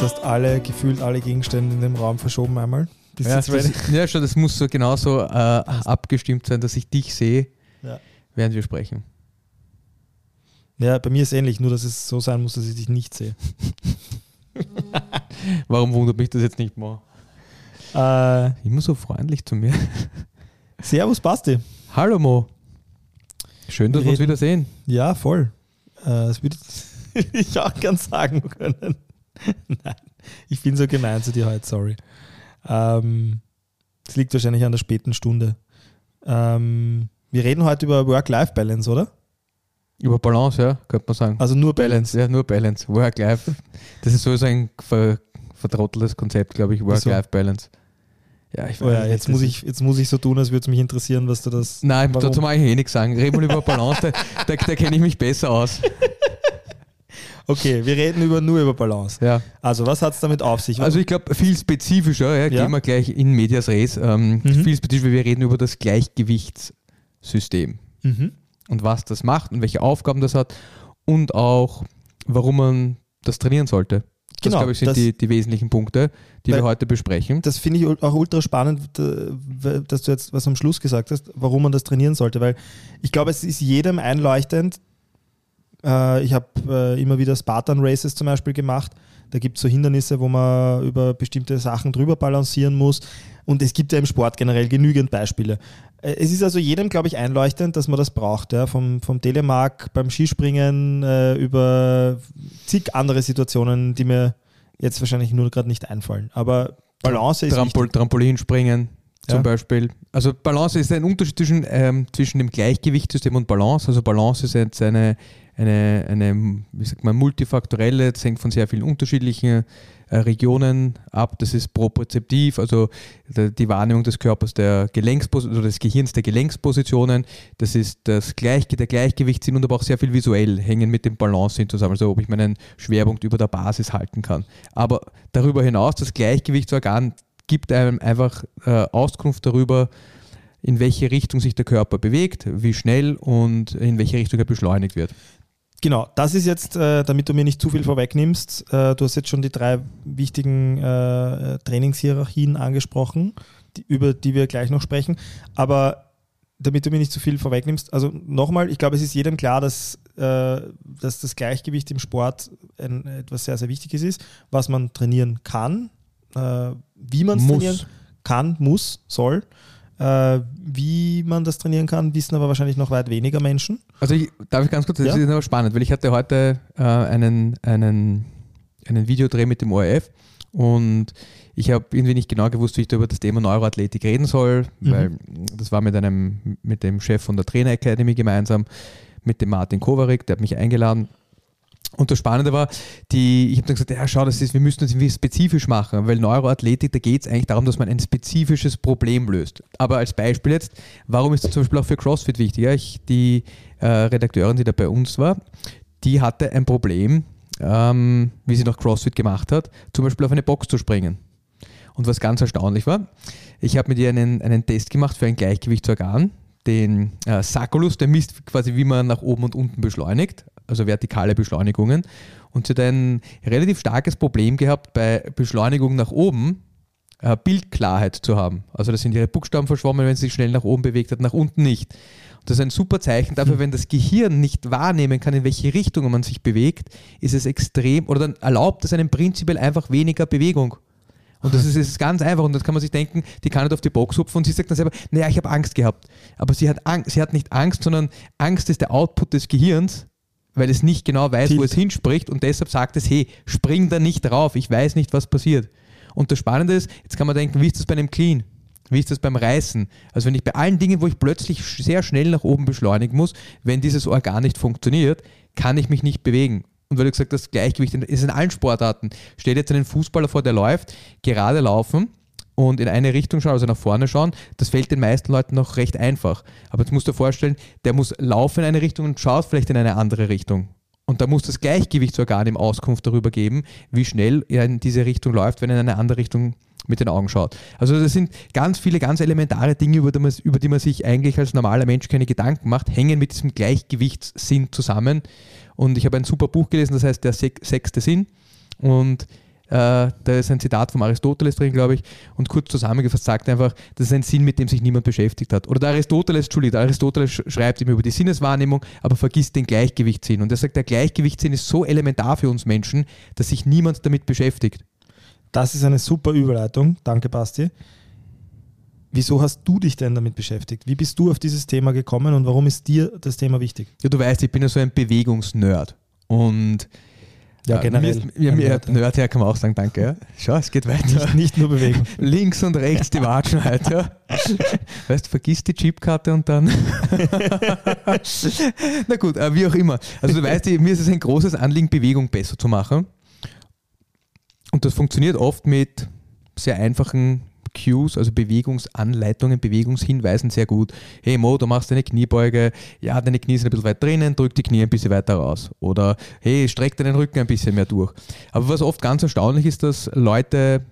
Jetzt hast alle, gefühlt alle Gegenstände in dem Raum verschoben einmal. Ja, das, ja, schon, das muss so genauso äh, abgestimmt sein, dass ich dich sehe, Ja. während wir sprechen. ja, bei mir ist ähnlich, nur dass es so sein muss, dass ich dich nicht sehe. Warum wundert mich das jetzt nicht mehr? Äh, Immer so freundlich zu mir. servus, Basti. Hallo Mo. Schön, dass Wir wir uns wiedersehen. Ja, voll. Äh, das würde ich auch gern sagen können. Nein, ich bin so gemein zu dir heute, sorry. Ähm, Es liegt wahrscheinlich an der späten Stunde. Ähm, wir reden heute über Work-Life-Balance, oder? Über Balance, ja, könnte man sagen. Also nur Balance. Ja, nur Balance. Work-Life. Das ist sowieso ein ver vertrotteltes Konzept, glaube ich. Work-Life-Balance. Ja, ich Oh ja, jetzt muss, ich, jetzt muss ich so tun, als würde es mich interessieren, was du das. Nein, warum? dazu mag ich eh nichts sagen. Reden wir über Balance, da, da, da kenne ich mich besser aus. Okay, wir reden über, nur über Balance. Ja. Also, was hat es damit auf sich? Also ich glaube, viel spezifischer, ja, Ja. gehen wir gleich in Medias Res, ähm, Mhm. viel spezifischer, wir reden über das Gleichgewichtssystem mhm. und was das macht und welche Aufgaben das hat und auch, warum man das trainieren sollte. Das, Genau, glaube ich, sind das- die, die wesentlichen Punkte, die wir heute besprechen. Das finde ich auch ultra spannend, dass du jetzt was am Schluss gesagt hast, warum man das trainieren sollte, weil ich glaube, es ist jedem einleuchtend. Äh, ich habe äh, immer wieder Spartan Races zum Beispiel gemacht. Da gibt es so Hindernisse, wo man über bestimmte Sachen drüber balancieren muss. Und es gibt ja im Sport generell genügend Beispiele. Äh, Es ist also jedem, glaube ich, einleuchtend, dass man das braucht. Ja? Vom, vom Telemark beim Skispringen äh, über zig andere Situationen, die mir jetzt wahrscheinlich nur gerade nicht einfallen. Aber Balance ist Trampol Trampolinspringen zum Ja. Beispiel. Also Balance ist ein Unterschied zwischen, ähm, zwischen dem Gleichgewichtssystem und Balance. Also Balance ist jetzt eine, eine, eine wie sagt man, multifaktorelle, das hängt von sehr vielen unterschiedlichen äh, Regionen ab. Das ist propriozeptiv, also die Wahrnehmung des Körpers der Gelenkspos oder des Gehirns der Gelenkspositionen. Das ist das Gleich der Gleichgewichtssinn und aber auch sehr viel visuell hängen mit dem Balancesinn zusammen. Also ob ich meinen Schwerpunkt über der Basis halten kann. Aber darüber hinaus, das Gleichgewichtsorgan gibt einem einfach äh, Auskunft darüber, in welche Richtung sich der Körper bewegt, wie schnell und in welche Richtung er beschleunigt wird. Genau, das ist jetzt, äh, damit du mir nicht zu viel vorwegnimmst, äh, du hast jetzt schon die drei wichtigen äh, Trainingshierarchien angesprochen, die, über die wir gleich noch sprechen. Aber damit du mir nicht zu viel vorwegnimmst, also nochmal, ich glaube, es ist jedem klar, dass, äh, dass das Gleichgewicht im Sport ein, etwas sehr, sehr Wichtiges ist, was man trainieren kann, äh, wie man es trainieren kann, muss, soll. Äh, wie man das trainieren kann, wissen aber wahrscheinlich noch weit weniger Menschen. Also ich, darf ich ganz kurz, das Ja. ist aber spannend, weil ich hatte heute äh, einen, einen, einen Videodreh mit dem ORF und ich habe irgendwie nicht genau gewusst, wie ich da über das Thema Neuroathletik reden soll, Mhm. weil das war mit einem, mit dem Chef von der Trainer Academy gemeinsam, mit dem Martin Kovarik, der hat mich eingeladen. Und das Spannende war, die, ich habe dann gesagt, ja schau, das ist, wir müssen das irgendwie spezifisch machen, weil Neuroathletik, da geht es eigentlich darum, dass man ein spezifisches Problem löst. Aber als Beispiel jetzt, warum ist das zum Beispiel auch für CrossFit wichtig? Ja, ich, die äh, Redakteurin, die da bei uns war, die hatte ein Problem, ähm, wie sie noch CrossFit gemacht hat, zum Beispiel auf eine Box zu springen. Und was ganz erstaunlich war, ich habe mit ihr einen, einen Test gemacht für ein Gleichgewichtsorgan, den äh, Sacculus, der misst quasi, wie man nach oben und unten beschleunigt, also vertikale Beschleunigungen. Und sie hat ein relativ starkes Problem gehabt, bei Beschleunigung nach oben äh, Bildklarheit zu haben. Also da sind ihre Buchstaben verschwommen, wenn sie sich schnell nach oben bewegt hat, nach unten nicht. Und das ist ein super Zeichen dafür, wenn das Gehirn nicht wahrnehmen kann, in welche Richtung man sich bewegt, ist es extrem, oder dann erlaubt es einem prinzipiell einfach weniger Bewegung. Und das ist, ist ganz einfach. Und dann kann man sich denken, die kann nicht auf die Box hupfen und sie sagt dann selber, naja, ich habe Angst gehabt. Aber sie hat, Angst, sie hat nicht Angst, sondern Angst ist der Output des Gehirns, weil es nicht genau weiß, wo Tilt. es hinspricht und deshalb sagt es, hey, spring da nicht drauf, ich weiß nicht, was passiert. Und das Spannende ist, jetzt kann man denken, wie ist das bei einem Clean? Wie ist das beim Reißen? Also wenn ich bei allen Dingen, wo ich plötzlich sehr schnell nach oben beschleunigen muss, wenn dieses Organ nicht funktioniert, kann ich mich nicht bewegen. Und weil du gesagt hast, Gleichgewicht ist in allen Sportarten. Stell dir jetzt einen Fußballer vor, der läuft, gerade laufen und in eine Richtung schauen, also nach vorne schauen, das fällt den meisten Leuten noch recht einfach. Aber jetzt musst du dir vorstellen, der muss laufen in eine Richtung und schaut vielleicht in eine andere Richtung. Und da muss das Gleichgewichtsorgan ihm Auskunft darüber geben, wie schnell er in diese Richtung läuft, wenn er in eine andere Richtung mit den Augen schaut. Also das sind ganz viele ganz elementare Dinge, über die man, über die man sich eigentlich als normaler Mensch keine Gedanken macht, hängen mit diesem Gleichgewichtssinn zusammen. Und ich habe ein super Buch gelesen, das heißt Der sechste Sinn. Und da ist ein Zitat von Aristoteles drin, glaube ich. Und kurz zusammengefasst sagt er einfach, das ist ein Sinn, mit dem sich niemand beschäftigt hat. Oder der Aristoteles, Entschuldigung, der Aristoteles sch- schreibt immer über die Sinneswahrnehmung, aber vergisst den Gleichgewichtssinn. Und er sagt, der Gleichgewichtssinn ist so elementar für uns Menschen, dass sich niemand damit beschäftigt. Das ist eine super Überleitung. Danke, Basti. Wieso hast du dich denn damit beschäftigt? Wie bist du auf dieses Thema gekommen und warum ist dir das Thema wichtig? Ja, du weißt, ich bin ja so ein Bewegungsnerd. Und Ja, äh, generell. Mir ja, mir, Nerd, ja. Nerd her kann man auch sagen, danke. Ja. Schau, es geht weiter. Nicht, nicht nur Bewegung. Links und rechts die Watschen halt, ja. Weißt du, vergiss die Chipkarte und dann. Na gut, äh, wie auch immer. Also du weißt, mir ist es ein großes Anliegen, Bewegung besser zu machen. Und das funktioniert oft mit sehr einfachen Cues, also Bewegungsanleitungen, Bewegungshinweisen sehr gut. Hey Mo, du machst eine Kniebeuge, ja, deine Knie sind ein bisschen weit drinnen, drück die Knie ein bisschen weiter raus. Oder hey, streck deinen Rücken ein bisschen mehr durch. Aber was oft ganz erstaunlich ist, dass Leute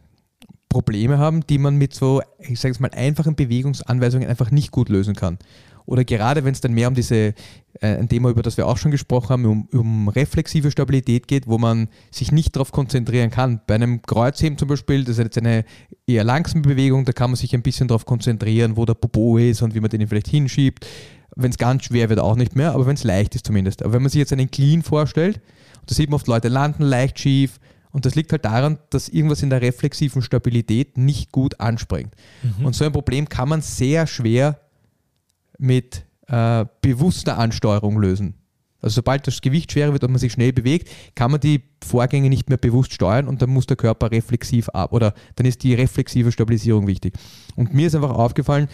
Probleme haben, die man mit so, ich sage es mal, einfachen Bewegungsanweisungen einfach nicht gut lösen kann. Oder gerade wenn es dann mehr um diese, äh, ein Thema, über das wir auch schon gesprochen haben, um, um reflexive Stabilität geht, wo man sich nicht darauf konzentrieren kann. Bei einem Kreuzheben zum Beispiel, das ist jetzt eine eher langsame Bewegung, da kann man sich ein bisschen darauf konzentrieren, wo der Popo ist und wie man den vielleicht hinschiebt. Wenn es ganz schwer wird, auch nicht mehr, aber wenn es leicht ist zumindest. Aber wenn man sich jetzt einen Clean vorstellt, da sieht man oft Leute landen leicht schief, und das liegt halt daran, dass irgendwas in der reflexiven Stabilität nicht gut anspringt. Und so ein Problem kann man sehr schwer mit äh, bewusster Ansteuerung lösen. Also sobald das Gewicht schwerer wird und man sich schnell bewegt, kann man die Vorgänge nicht mehr bewusst steuern und dann muss der Körper reflexiv ab oder dann ist die reflexive Stabilisierung wichtig. Und mir ist einfach aufgefallen,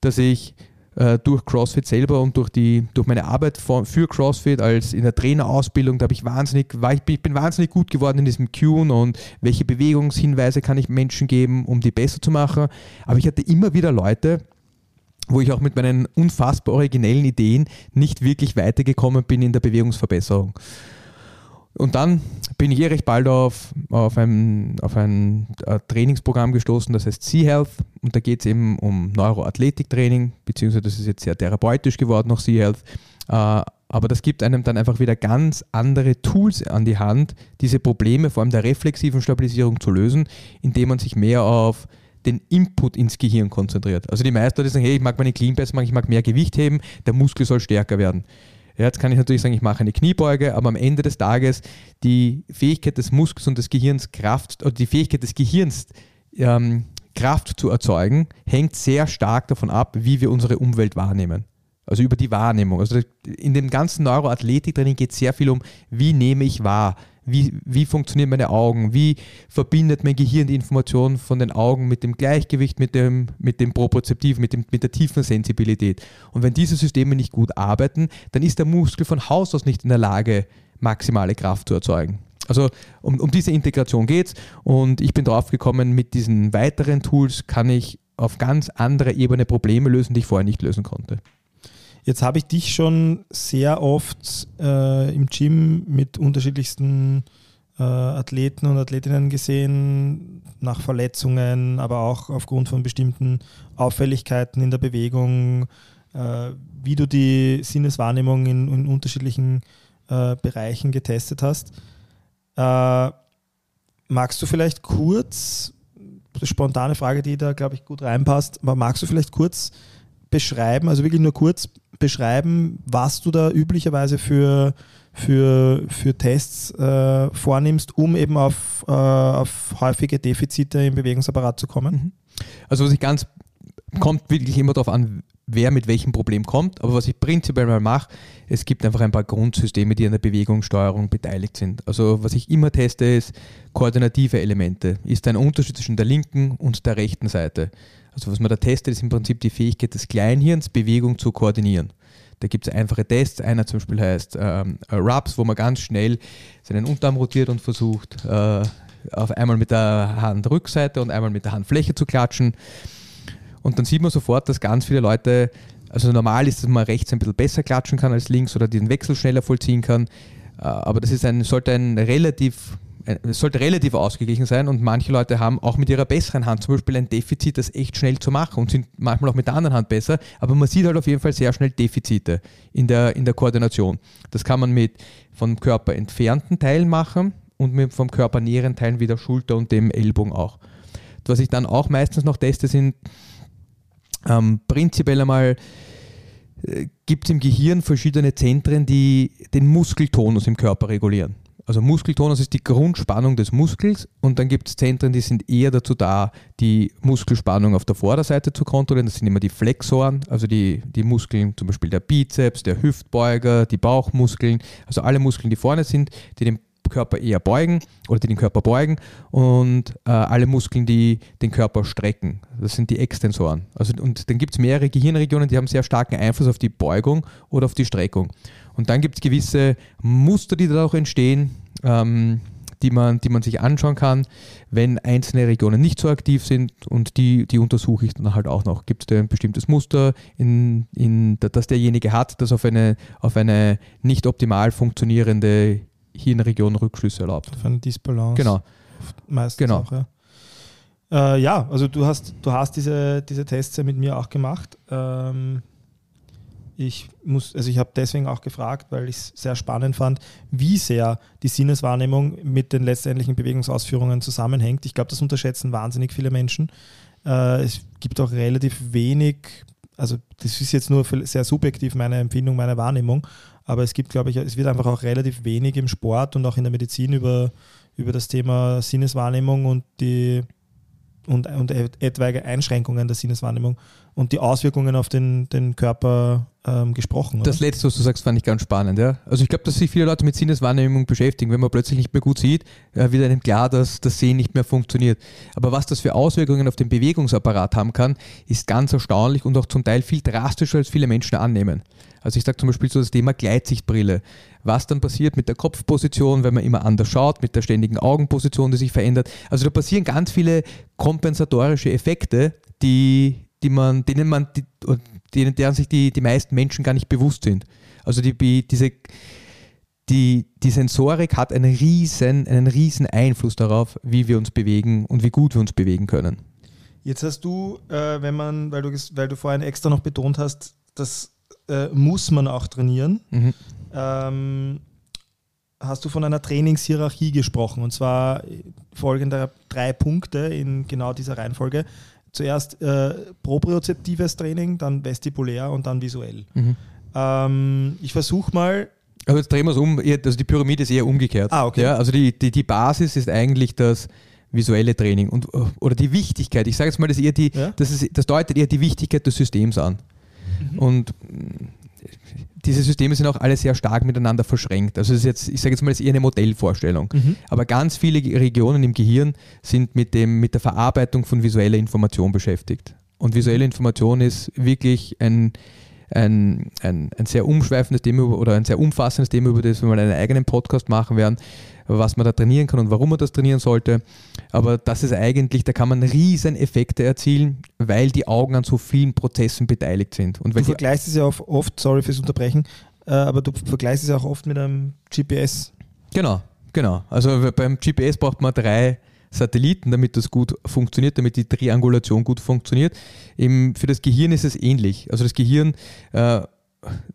dass ich äh, durch CrossFit selber und durch, die, durch meine Arbeit vor, für CrossFit als in der Trainerausbildung, da habe ich wahnsinnig, war ich, ich bin wahnsinnig gut geworden in diesem Tune und welche Bewegungshinweise kann ich Menschen geben, um die besser zu machen. Aber ich hatte immer wieder Leute, wo ich auch mit meinen unfassbar originellen Ideen nicht wirklich weitergekommen bin in der Bewegungsverbesserung. Und dann bin ich eh recht bald auf, auf ein, auf ein äh, Trainingsprogramm gestoßen, das heißt Sea-Health. Und da geht es eben um Neuroathletiktraining, beziehungsweise das ist jetzt sehr therapeutisch geworden, noch Sea-Health. Äh, aber das gibt einem dann einfach wieder ganz andere Tools an die Hand, diese Probleme vor allem der reflexiven Stabilisierung zu lösen, indem man sich mehr auf den Input ins Gehirn konzentriert. Also die meisten Leute sagen, hey, ich mag meine Clean Press machen, ich mag mehr Gewicht heben, der Muskel soll stärker werden. Ja, jetzt kann ich natürlich sagen, ich mache eine Kniebeuge, aber am Ende des Tages die Fähigkeit des Muskels und des Gehirns Kraft, oder die Fähigkeit des Gehirns ähm, Kraft zu erzeugen, hängt sehr stark davon ab, wie wir unsere Umwelt wahrnehmen. Also über die Wahrnehmung. Also in dem ganzen Neuroathletiktraining geht es sehr viel um, wie nehme ich wahr, wie, wie funktionieren meine Augen, wie verbindet mein Gehirn die Informationen von den Augen mit dem Gleichgewicht, mit dem, mit dem Propriozeptiv, mit, dem, mit der tiefen Sensibilität. Und wenn diese Systeme nicht gut arbeiten, dann ist der Muskel von Haus aus nicht in der Lage, maximale Kraft zu erzeugen. Also um, um diese Integration geht es und ich bin drauf gekommen, mit diesen weiteren Tools kann ich auf ganz anderer Ebene Probleme lösen, die ich vorher nicht lösen konnte. Jetzt habe ich dich schon sehr oft äh, im Gym mit unterschiedlichsten äh, Athleten und Athletinnen gesehen, nach Verletzungen, aber auch aufgrund von bestimmten Auffälligkeiten in der Bewegung, äh, wie du die Sinneswahrnehmung in, in unterschiedlichen äh, Bereichen getestet hast. Äh, magst du vielleicht kurz, spontane Frage, die da, glaube ich, gut reinpasst, aber magst du vielleicht kurz beschreiben, also wirklich nur kurz beschreiben, was du da üblicherweise für, für, für Tests äh, vornimmst, um eben auf, äh, auf häufige Defizite im Bewegungsapparat zu kommen? Also was ich ganz, kommt wirklich immer darauf an, wer mit welchem Problem kommt, aber was ich prinzipiell mal mache, es gibt einfach ein paar Grundsysteme, die an der Bewegungssteuerung beteiligt sind. Also was ich immer teste, ist koordinative Elemente. Ist ein Unterschied zwischen der linken und der rechten Seite. Also was man da testet, ist im Prinzip die Fähigkeit des Kleinhirns, Bewegung zu koordinieren. Da gibt es einfache Tests. Einer zum Beispiel heißt ähm, äh, Rubs, wo man ganz schnell seinen Unterarm rotiert und versucht, äh, auf einmal mit der Handrückseite und einmal mit der Handfläche zu klatschen. Und dann sieht man sofort, dass ganz viele Leute, also normal ist, dass man rechts ein bisschen besser klatschen kann als links oder den Wechsel schneller vollziehen kann. Äh, Aber das ist ein, sollte ein relativ, es sollte relativ ausgeglichen sein und manche Leute haben auch mit ihrer besseren Hand zum Beispiel ein Defizit, das echt schnell zu machen und sind manchmal auch mit der anderen Hand besser. Aber man sieht halt auf jeden Fall sehr schnell Defizite in der, in der Koordination. Das kann man mit vom Körper entfernten Teilen machen und mit vom Körper näheren Teilen wie der Schulter und dem Ellbogen auch. Was ich dann auch meistens noch teste, sind ähm, prinzipiell einmal gibt es im Gehirn verschiedene Zentren, die den Muskeltonus im Körper regulieren. Also Muskeltonus ist die Grundspannung des Muskels und dann gibt es Zentren, die sind eher dazu da, die Muskelspannung auf der Vorderseite zu kontrollieren. Das sind immer die Flexoren, also die, die Muskeln, zum Beispiel der Bizeps, der Hüftbeuger, die Bauchmuskeln, also alle Muskeln, die vorne sind, die den Körper eher beugen oder die den Körper beugen und äh, alle Muskeln, die den Körper strecken. Das sind die Extensoren. Also, und dann gibt es mehrere Gehirnregionen, die haben sehr starken Einfluss auf die Beugung oder auf die Streckung. Und dann gibt es gewisse Muster, die da auch entstehen, ähm, die, man, die man sich anschauen kann, wenn einzelne Regionen nicht so aktiv sind und die, die untersuche ich dann halt auch noch. Gibt es ein bestimmtes Muster, in, in, das derjenige hat, das auf eine, auf eine nicht optimal funktionierende Hirnregion Rückschlüsse erlaubt. Auf eine Disbalance. Genau. Meistens Genau. auch, ja. Äh, ja, also du hast, du hast diese, diese Tests ja mit mir auch gemacht. Ähm, ich muss, also ich habe deswegen auch gefragt, weil ich es sehr spannend fand, wie sehr die Sinneswahrnehmung mit den letztendlichen Bewegungsausführungen zusammenhängt. Ich glaube, das unterschätzen wahnsinnig viele Menschen. Äh, es gibt auch relativ wenig, also das ist jetzt nur sehr subjektiv meine Empfindung, meine Wahrnehmung, aber es gibt, glaube ich, es wird einfach auch relativ wenig im Sport und auch in der Medizin über, über das Thema Sinneswahrnehmung und die und, und et- etwaige Einschränkungen der Sinneswahrnehmung und die Auswirkungen auf den, den Körper ähm, gesprochen. Das letzte, was du sagst, fand ich ganz spannend. Ja? Also ich glaube, dass sich viele Leute mit Sinneswahrnehmung beschäftigen. Wenn man plötzlich nicht mehr gut sieht, äh, wird einem klar, dass das Sehen nicht mehr funktioniert. Aber was das für Auswirkungen auf den Bewegungsapparat haben kann, ist ganz erstaunlich und auch zum Teil viel drastischer, als viele Menschen annehmen. Also ich sage zum Beispiel so das Thema Gleitsichtbrille. Was dann passiert mit der Kopfposition, wenn man immer anders schaut, mit der ständigen Augenposition, die sich verändert. Also da passieren ganz viele kompensatorische Effekte, die, die man, denen man, die, denen, deren sich die, die meisten Menschen gar nicht bewusst sind. Also die, die- diese, die, die Sensorik hat einen riesen, einen riesen Einfluss darauf, wie wir uns bewegen und wie gut wir uns bewegen können. Jetzt hast du, äh, wenn man, weil du, weil du vorhin extra noch betont hast, das äh, muss man auch trainieren, Mhm. ähm, hast du von einer Trainingshierarchie gesprochen und zwar folgende drei Punkte in genau dieser Reihenfolge. Zuerst äh, propriozeptives Training, dann vestibulär und dann visuell. Mhm. Ähm, ich versuche mal, Aber jetzt drehen wir es um, also die Pyramide ist eher umgekehrt. Ah, okay. Ja, also die, die, die Basis ist eigentlich das visuelle Training und, oder die Wichtigkeit. Ich sage jetzt mal, das, eher die, Ja. das, ist, das deutet eher die Wichtigkeit des Systems an. Und mh, diese Systeme sind auch alle sehr stark miteinander verschränkt. Also es ist jetzt, ich sage jetzt mal, das ist eher eine Modellvorstellung. Aber ganz viele Regionen im Gehirn sind mit, dem, mit der Verarbeitung von visueller Information beschäftigt. Und visuelle Information ist wirklich ein, ein, ein, ein sehr umschweifendes Thema oder ein sehr umfassendes Thema, über das wir mal einen eigenen Podcast machen werden, was man da trainieren kann und warum man das trainieren sollte. Aber das ist eigentlich, da kann man riesen Effekte erzielen, weil die Augen an so vielen Prozessen beteiligt sind. Und du weil die, vergleichst es ja auch oft, sorry fürs Unterbrechen, äh, aber du vergleichst es ja auch oft mit einem GPS. Genau, genau. Also beim GPS braucht man drei Satelliten, damit das gut funktioniert, damit die Triangulation gut funktioniert. Im, für das Gehirn ist es ähnlich. Also das Gehirn äh,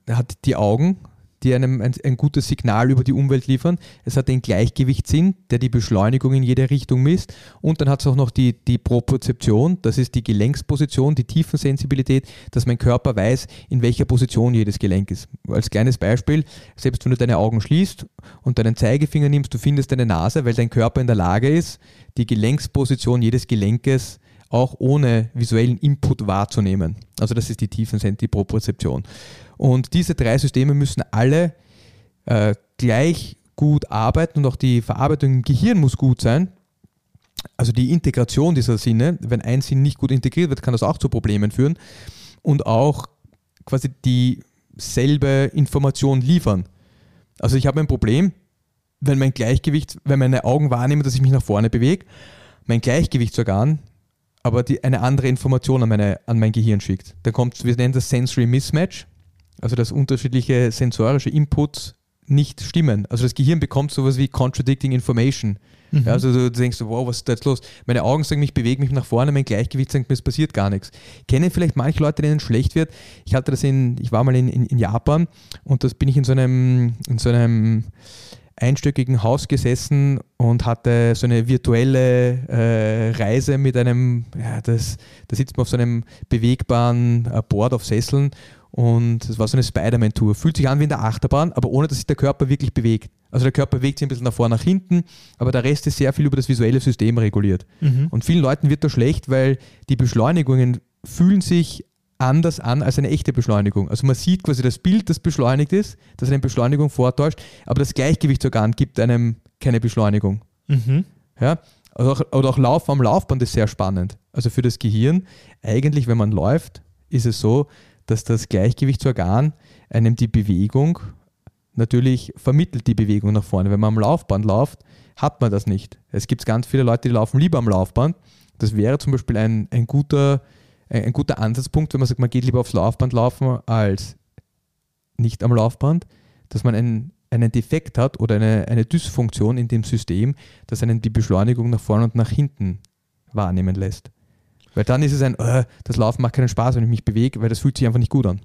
hat die Augen, die einem ein, ein gutes Signal über die Umwelt liefern. Es hat den Gleichgewichtssinn, der die Beschleunigung in jede Richtung misst. Und dann hat es auch noch die, die Propriozeption, das ist die Gelenksposition, die Tiefensensibilität, dass mein Körper weiß, in welcher Position jedes Gelenk ist. Als kleines Beispiel, selbst wenn du deine Augen schließt und deinen Zeigefinger nimmst, du findest deine Nase, weil dein Körper in der Lage ist, die Gelenksposition jedes Gelenkes auch ohne visuellen Input wahrzunehmen. Also das ist die Tiefensensibel, die Propriozeption. Und diese drei Systeme müssen alle äh, gleich gut arbeiten und auch die Verarbeitung im Gehirn muss gut sein. Also die Integration dieser Sinne, wenn ein Sinn nicht gut integriert wird, kann das auch zu Problemen führen. Und auch quasi die, selbe Information liefern. Also ich habe ein Problem, wenn mein Gleichgewicht, wenn meine Augen wahrnehmen, dass ich mich nach vorne bewege, mein Gleichgewichtsorgan aber die, eine andere Information an, meine, an mein Gehirn schickt. Da kommt, wir nennen das Sensory Mismatch, also dass unterschiedliche sensorische Inputs nicht stimmen. Also das Gehirn bekommt sowas wie Contradicting Information. Ja, also du denkst, so, wow, was ist da jetzt los? Meine Augen sagen, ich bewege mich nach vorne, mein Gleichgewicht sagt mir, es passiert gar nichts. Kennen vielleicht manche Leute, denen es schlecht wird. Ich hatte das in, ich war mal in, in, in Japan und das bin ich in so einem, in so einem einstöckigen Haus gesessen und hatte so eine virtuelle äh, Reise mit einem, ja, das, da sitzt man auf so einem bewegbaren äh, Board auf Sesseln und das war so eine Spider-Man-Tour. Fühlt sich an wie in der Achterbahn, aber ohne, dass sich der Körper wirklich bewegt. Also der Körper bewegt sich ein bisschen nach vorne, nach hinten, aber der Rest ist sehr viel über das visuelle System reguliert. Und vielen Leuten wird das schlecht, weil die Beschleunigungen fühlen sich anders an als eine echte Beschleunigung. Also man sieht quasi das Bild, das beschleunigt ist, das eine Beschleunigung vortäuscht, aber das Gleichgewichtsorgan gibt einem keine Beschleunigung. Mhm. Ja? Oder auch, oder auch Lauf am Laufband ist sehr spannend. Also für das Gehirn, eigentlich, wenn man läuft, ist es so, dass das Gleichgewichtsorgan einem die Bewegung natürlich vermittelt, die Bewegung nach vorne. Wenn man am Laufband läuft, hat man das nicht. Es gibt ganz viele Leute, die laufen lieber am Laufband. Das wäre zum Beispiel ein, ein, guter, ein, guter Ansatzpunkt, wenn man sagt, man geht lieber aufs Laufband laufen als nicht am Laufband, dass man einen, einen Defekt hat oder eine, eine Dysfunktion in dem System, das einen die Beschleunigung nach vorne und nach hinten wahrnehmen lässt. Weil dann ist es ein, äh, das Laufen macht keinen Spaß, wenn ich mich bewege, weil das fühlt sich einfach nicht gut an.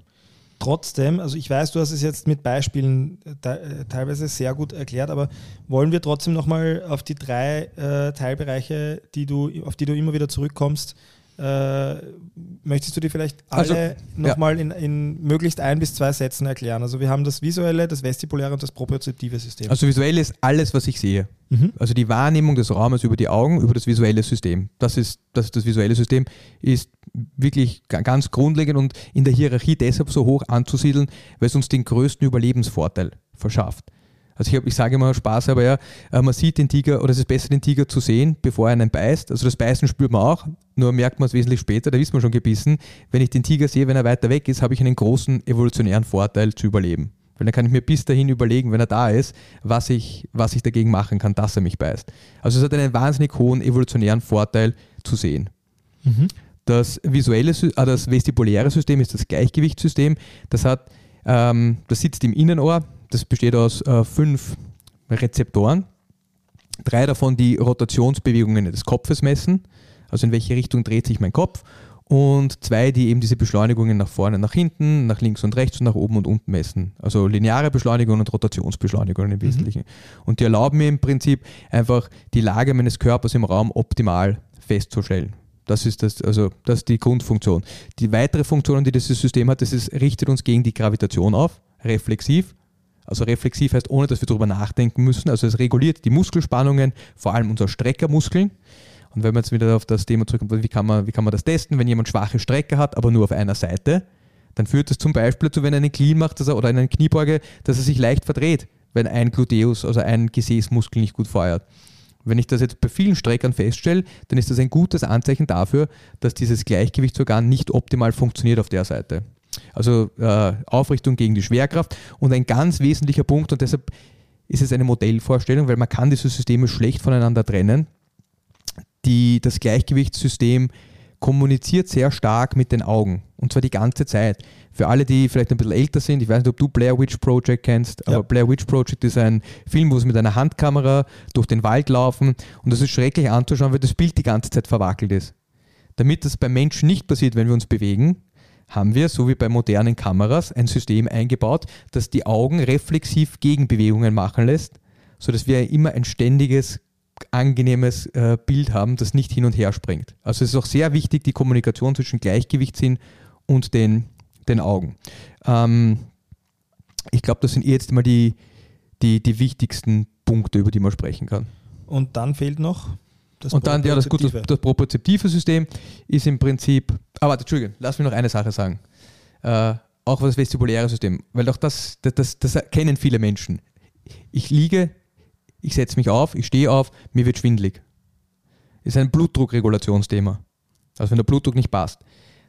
Trotzdem, also ich weiß, du hast es jetzt mit Beispielen äh, äh, teilweise sehr gut erklärt, aber wollen wir trotzdem nochmal auf die drei äh, Teilbereiche, die du, auf die du immer wieder zurückkommst, äh, möchtest du die vielleicht Also, alle nochmal in, in möglichst ein bis zwei Sätzen erklären? Also wir haben das visuelle, das vestibuläre und das propriozeptive System. Also visuell ist alles, was ich sehe. Mhm. Also die Wahrnehmung des Raumes über die Augen, über das visuelle System. Das ist das, das visuelle System ist wirklich ga- ganz grundlegend und in der Hierarchie deshalb so hoch anzusiedeln, weil es uns den größten Überlebensvorteil verschafft. Also ich, hab, ich sage immer Spaß, aber ja, äh, man sieht den Tiger oder es ist besser, den Tiger zu sehen, bevor er einen beißt. Also das Beißen spürt man auch, nur merkt man es wesentlich später, da ist man schon gebissen. Wenn ich den Tiger sehe, wenn er weiter weg ist, habe ich einen großen evolutionären Vorteil zu überleben. Weil dann kann ich mir bis dahin überlegen, wenn er da ist, was ich, was ich dagegen machen kann, dass er mich beißt. Also es hat einen wahnsinnig hohen evolutionären Vorteil zu sehen. Das visuelle, äh, das vestibuläre System ist das Gleichgewichtssystem. Das hat, ähm, das sitzt im Innenohr. Das besteht aus äh, fünf Rezeptoren. Drei davon, die Rotationsbewegungen des Kopfes messen, also in welche Richtung dreht sich mein Kopf. Und zwei, die eben diese Beschleunigungen nach vorne, nach hinten, nach links und rechts und nach oben und unten messen. Also lineare Beschleunigungen und Rotationsbeschleunigungen im Wesentlichen. Und die erlauben mir im Prinzip einfach die Lage meines Körpers im Raum optimal festzustellen. Das ist, das, also, das die Grundfunktion. Die weitere Funktion, die dieses System hat, das ist, richtet uns gegen die Gravitation auf, reflexiv. Also reflexiv heißt, ohne dass wir darüber nachdenken müssen. Also es reguliert die Muskelspannungen, vor allem unserer Streckermuskeln. Und wenn man jetzt wieder auf das Thema zurückkommt, wie kann, man, wie kann man das testen, wenn jemand schwache Strecke hat, aber nur auf einer Seite, dann führt das zum Beispiel dazu, wenn er einen Clean macht dass er, oder eine Kniebeuge, dass er sich leicht verdreht, wenn ein Gluteus, also ein Gesäßmuskel nicht gut feuert. Wenn ich das jetzt bei vielen Streckern feststelle, dann ist das ein gutes Anzeichen dafür, dass dieses Gleichgewichtsorgan nicht optimal funktioniert auf der Seite. Also äh, Aufrichtung gegen die Schwerkraft und ein ganz wesentlicher Punkt und deshalb ist es eine Modellvorstellung, weil man kann diese Systeme schlecht voneinander trennen. Die, das Gleichgewichtssystem kommuniziert sehr stark mit den Augen und zwar die ganze Zeit. Für alle, die vielleicht ein bisschen älter sind, ich weiß nicht, ob du Blair Witch Project kennst, aber Ja. Blair Witch Project ist ein Film, wo sie mit einer Handkamera durch den Wald laufen und das ist schrecklich anzuschauen, weil das Bild die ganze Zeit verwackelt ist. Damit das beim Menschen nicht passiert, wenn wir uns bewegen, haben wir, so wie bei modernen Kameras, ein System eingebaut, das die Augen reflexiv Gegenbewegungen machen lässt, sodass wir immer ein ständiges, angenehmes äh, Bild haben, das nicht hin und her springt. Also es ist auch sehr wichtig, die Kommunikation zwischen Gleichgewichtssinn und den, den Augen. Ähm, ich glaube, das sind eh jetzt mal die, die, die wichtigsten Punkte, über die man sprechen kann. Und dann fehlt noch das Und dann, ja, das, gut, das, das propriozeptive System ist im Prinzip, aber warte, Entschuldigung, lass mich noch eine Sache sagen. Äh, auch das vestibuläre System, weil auch das, das, das, das kennen viele Menschen. Ich liege, ich setze mich auf, ich stehe auf, mir wird schwindlig. Ist ein Blutdruckregulationsthema. Also wenn der Blutdruck nicht passt.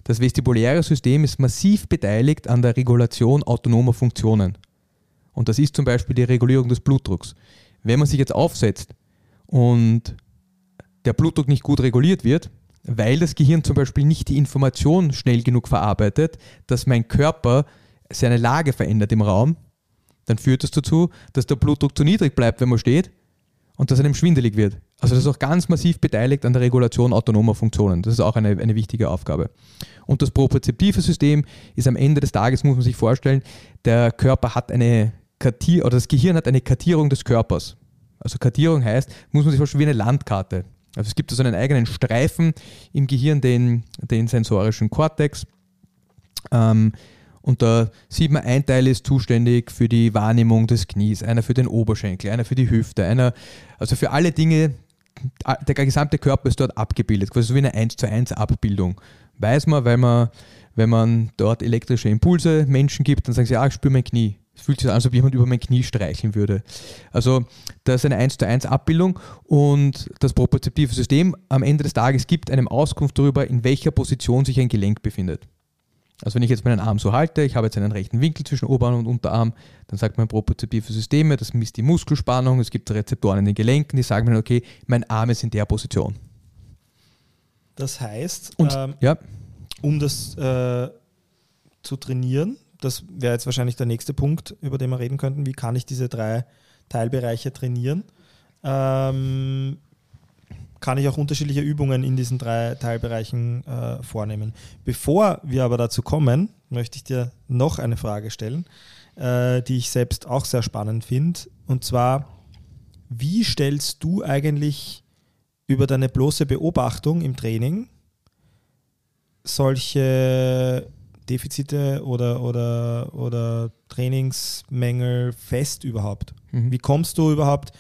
Das vestibuläre System ist massiv beteiligt an der Regulation autonomer Funktionen. Und das ist zum Beispiel die Regulierung des Blutdrucks. Wenn man sich jetzt aufsetzt und der Blutdruck nicht gut reguliert wird, weil das Gehirn zum Beispiel nicht die Information schnell genug verarbeitet, dass mein Körper seine Lage verändert im Raum, dann führt das dazu, dass der Blutdruck zu niedrig bleibt, wenn man steht und dass einem schwindelig wird. Also das ist auch ganz massiv beteiligt an der Regulation autonomer Funktionen. Das ist auch eine, eine wichtige Aufgabe. Und das propriozeptive System ist am Ende des Tages, muss man sich vorstellen, der Körper hat eine Kartier oder das Gehirn hat eine Kartierung des Körpers. Also Kartierung heißt, muss man sich vorstellen, wie eine Landkarte. Also es gibt so einen eigenen Streifen im Gehirn, den, den sensorischen Kortex. Ähm, und da sieht man, ein Teil ist zuständig für die Wahrnehmung des Knies, einer für den Oberschenkel, einer für die Hüfte, einer, also für alle Dinge, der gesamte Körper ist dort abgebildet, quasi so wie eine 1 zu 1 Abbildung. Weiß man, weil man, wenn man dort elektrische Impulse Menschen gibt, dann sagen sie, ah, ich spüre mein Knie. Es fühlt sich an, als ob jemand über mein Knie streicheln würde. Also das ist eine 1 zu 1 Abbildung und das propriozeptive System am Ende des Tages gibt einem Auskunft darüber, in welcher Position sich ein Gelenk befindet. Also wenn ich jetzt meinen Arm so halte, ich habe jetzt einen rechten Winkel zwischen Oberarm und Unterarm, dann sagt mein propriozeptive System, das misst die Muskelspannung, es gibt Rezeptoren in den Gelenken, die sagen mir, okay, mein Arm ist in der Position. Das heißt, Und ähm, ja, um das äh, zu trainieren, das wäre jetzt wahrscheinlich der nächste Punkt, über den wir reden könnten, wie kann ich diese drei Teilbereiche trainieren? Ähm, kann ich auch unterschiedliche Übungen in diesen drei Teilbereichen äh, vornehmen. Bevor wir aber dazu kommen, möchte ich dir noch eine Frage stellen, äh, die ich selbst auch sehr spannend finde. Und zwar, wie stellst du eigentlich über deine bloße Beobachtung im Training solche Defizite oder, oder, oder Trainingsmängel fest überhaupt? Mhm. Wie kommst du überhaupt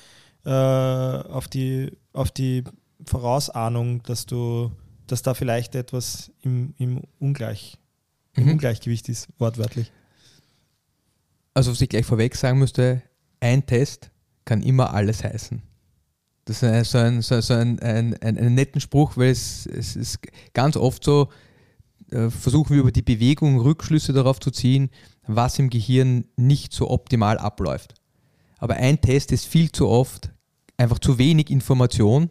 äh, auf, die, auf die Vorausahnung, dass du, dass da vielleicht etwas im, im, Ungleich, im Mhm. Ungleichgewicht ist, wortwörtlich? also was ich gleich vorweg sagen müsste, ein Test kann immer alles heißen. Das ist so ein, so, so ein, ein, ein, einen netten Spruch, weil es, es ist ganz oft so, versuchen wir über die Bewegung Rückschlüsse darauf zu ziehen, was im Gehirn nicht so optimal abläuft. Aber ein Test ist viel zu oft einfach zu wenig Information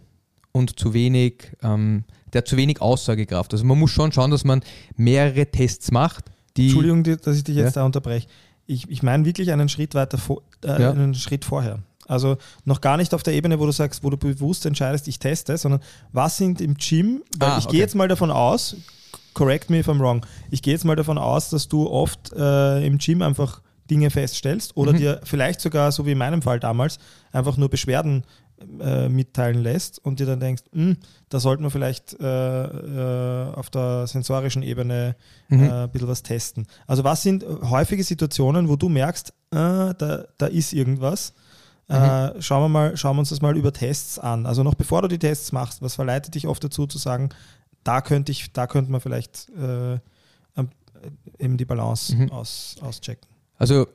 und zu wenig, ähm, der hat zu wenig Aussagekraft. Also man muss schon schauen, dass man mehrere Tests macht, die Entschuldigung, dass ich dich jetzt Ja. da unterbreche. Ich, ich meine wirklich einen Schritt weiter vor, äh, Ja. einen Schritt vorher. Also noch gar nicht auf der Ebene, wo du sagst, wo du bewusst entscheidest, ich teste, sondern was sind im Gym, weil Ah, ich okay. gehe jetzt mal davon aus, correct me if I'm wrong, ich gehe jetzt mal davon aus, dass du oft äh, im Gym einfach Dinge feststellst oder Mhm. dir vielleicht sogar, so wie in meinem Fall damals, einfach nur Beschwerden äh, mitteilen lässt und dir dann denkst, "Hm, da sollten wir vielleicht äh, äh, auf der sensorischen Ebene Mhm. äh, ein bisschen was testen. Also was sind häufige Situationen, wo du merkst, äh, da, da ist irgendwas? Äh, schauen, wir mal, schauen wir uns das mal über Tests an. Also noch bevor du die Tests machst, was verleitet dich oft dazu zu sagen, da könnte ich, da könnte man vielleicht äh, am- eben die Balance Mhm. aus, auschecken. Also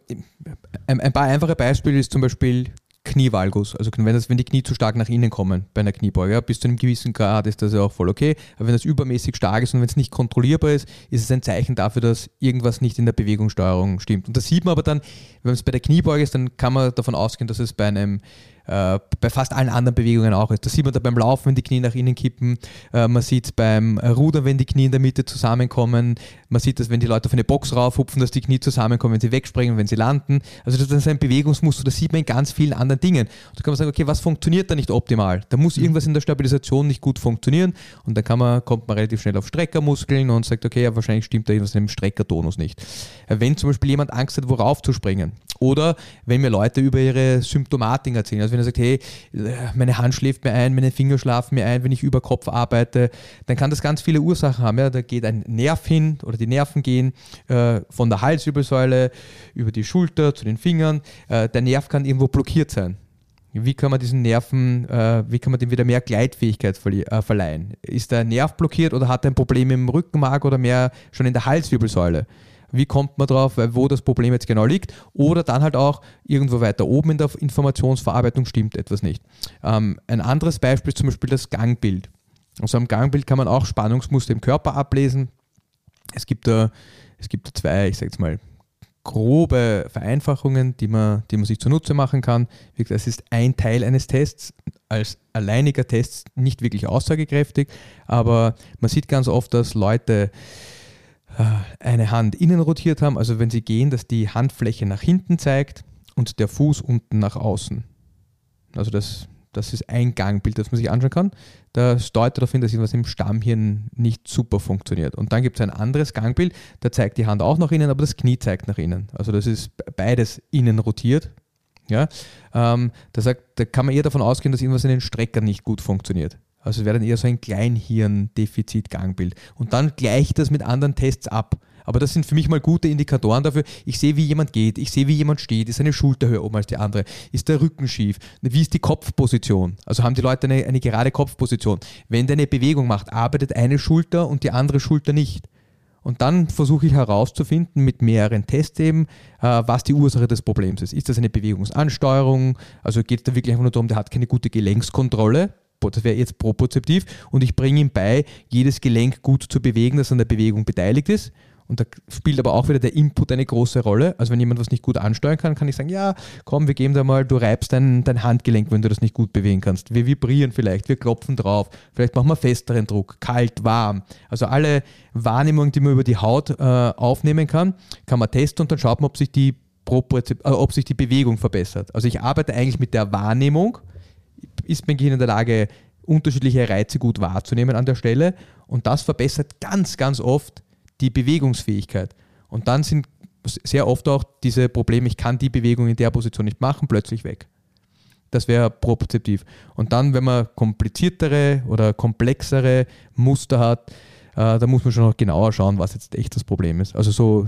ein, ein paar einfache Beispiele ist zum Beispiel Knievalgus. Also wenn, das, wenn die Knie zu stark nach innen kommen bei einer Kniebeuge, ja, bis zu einem gewissen Grad ist das ja auch voll okay. Aber wenn das übermäßig stark ist und wenn es nicht kontrollierbar ist, ist es ein Zeichen dafür, dass irgendwas nicht in der Bewegungssteuerung stimmt. Und das sieht man aber dann, wenn es bei der Kniebeuge ist, dann kann man davon ausgehen, dass es bei einem äh, bei fast allen anderen Bewegungen auch ist. Das sieht man da beim Laufen, wenn die Knie nach innen kippen. Äh, man sieht es beim Rudern, wenn die Knie in der Mitte zusammenkommen. Man sieht das, wenn die Leute auf eine Box raufhupfen, dass die Knie zusammenkommen, wenn sie wegspringen, wenn sie landen. Also das ist ein Bewegungsmuster, das sieht man in ganz vielen anderen Dingen. Und da kann man sagen, okay, was funktioniert da nicht optimal? Da muss irgendwas in der Stabilisation nicht gut funktionieren. Und dann kann man, kommt man relativ schnell auf Streckermuskeln und sagt, okay, ja, wahrscheinlich stimmt da irgendwas im Streckertonus nicht. Äh, Wenn zum Beispiel jemand Angst hat, worauf zu springen. Oder wenn mir Leute über ihre Symptomatik erzählen. Also wenn er sagt, hey, meine Hand schläft mir ein, meine Finger schlafen mir ein, wenn ich über Kopf arbeite, dann kann das ganz viele Ursachen haben. Ja? Da geht ein Nerv hin oder die Nerven gehen äh, von der Halswirbelsäule über die Schulter zu den Fingern. Äh, der Nerv kann irgendwo blockiert sein. Wie kann man diesen Nerven, äh, wie kann man dem wieder mehr Gleitfähigkeit äh, verleihen? Ist der Nerv blockiert oder hat er ein Problem im Rückenmark oder mehr schon in der Halswirbelsäule? Wie kommt man drauf, wo das Problem jetzt genau liegt? Oder dann halt auch irgendwo weiter oben in der Informationsverarbeitung stimmt etwas nicht. Ähm, ein anderes Beispiel ist zum Beispiel das Gangbild. Also am Gangbild kann man auch Spannungsmuster im Körper ablesen. Es gibt da, es gibt da zwei, ich sage jetzt mal, grobe Vereinfachungen, die man, die man sich zunutze machen kann. Wie gesagt, Es ist ein Teil eines Tests, als alleiniger Test nicht wirklich aussagekräftig, aber man sieht ganz oft, dass Leute eine Hand innen rotiert haben, also wenn sie gehen, dass die Handfläche nach hinten zeigt und der Fuß unten nach außen. Also das, das ist ein Gangbild, das man sich anschauen kann. Das deutet darauf hin, dass irgendwas im Stammhirn nicht super funktioniert. Und dann gibt es ein anderes Gangbild, da zeigt die Hand auch nach innen, aber das Knie zeigt nach innen. Also das ist beides innen rotiert. Ja? Ähm, da, sagt, da kann man eher davon ausgehen, dass irgendwas in den Streckern nicht gut funktioniert. Also es wäre dann eher so ein Kleinhirn-Defizit-Gangbild. Und dann gleicht das mit anderen Tests ab. Aber das sind für mich mal gute Indikatoren dafür. Ich sehe, wie jemand geht, ich sehe, wie jemand steht. Ist eine Schulter höher oben als die andere? Ist der Rücken schief? Wie ist die Kopfposition? Also haben die Leute eine, eine gerade Kopfposition. Wenn der eine Bewegung macht, arbeitet eine Schulter und die andere Schulter nicht. Und dann versuche ich herauszufinden mit mehreren Tests eben, äh, was die Ursache des Problems ist. Ist das eine Bewegungsansteuerung? Also geht es da wirklich einfach nur darum, der hat keine gute Gelenkskontrolle? Das wäre jetzt proprozeptiv und ich bringe ihm bei, jedes Gelenk gut zu bewegen, das an der Bewegung beteiligt ist. Und da spielt aber auch wieder der Input eine große Rolle. Also wenn jemand was nicht gut ansteuern kann, kann ich sagen, ja, komm, wir geben da mal, du reibst dein, dein Handgelenk, wenn du das nicht gut bewegen kannst. Wir vibrieren vielleicht, wir klopfen drauf, vielleicht machen wir festeren Druck, kalt, warm. Also alle Wahrnehmungen, die man über die Haut äh, aufnehmen kann, kann man testen und dann schaut man, ob sich die äh, ob sich die Bewegung verbessert. Also ich arbeite eigentlich mit der Wahrnehmung, ist mein Gehirn in der Lage, unterschiedliche Reize gut wahrzunehmen an der Stelle und das verbessert ganz, ganz oft die Bewegungsfähigkeit. Und dann sind sehr oft auch diese Probleme, ich kann die Bewegung in der Position nicht machen, plötzlich weg. Das wäre propriozeptiv. Und dann, wenn man kompliziertere oder komplexere Muster hat, äh, da muss man schon noch genauer schauen, was jetzt echt das Problem ist. Also so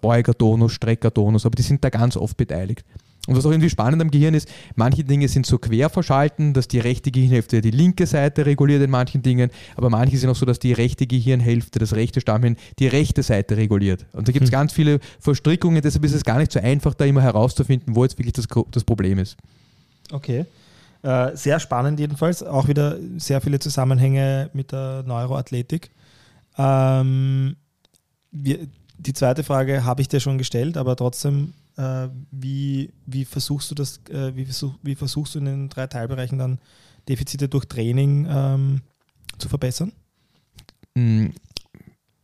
Beugertonus, Streckertonus, aber die sind da ganz oft beteiligt. Und was auch irgendwie spannend am Gehirn ist, manche Dinge sind so quer verschalten, dass die rechte Gehirnhälfte die linke Seite reguliert in manchen Dingen, aber manche sind auch so, dass die rechte Gehirnhälfte, das rechte Stammhirn, die rechte Seite reguliert. Und da gibt es Hm. ganz viele Verstrickungen, deshalb ist es gar nicht so einfach, da immer herauszufinden, wo jetzt wirklich das, das Problem ist. Okay. Äh, sehr spannend jedenfalls. Auch wieder sehr viele Zusammenhänge mit der Neuroathletik. Ähm, wir, die zweite Frage habe ich dir schon gestellt, aber trotzdem, äh, wie, wie versuchst du das, äh, wie, versuch, wie versuchst du in den drei Teilbereichen dann Defizite durch Training ähm, zu verbessern? Mm,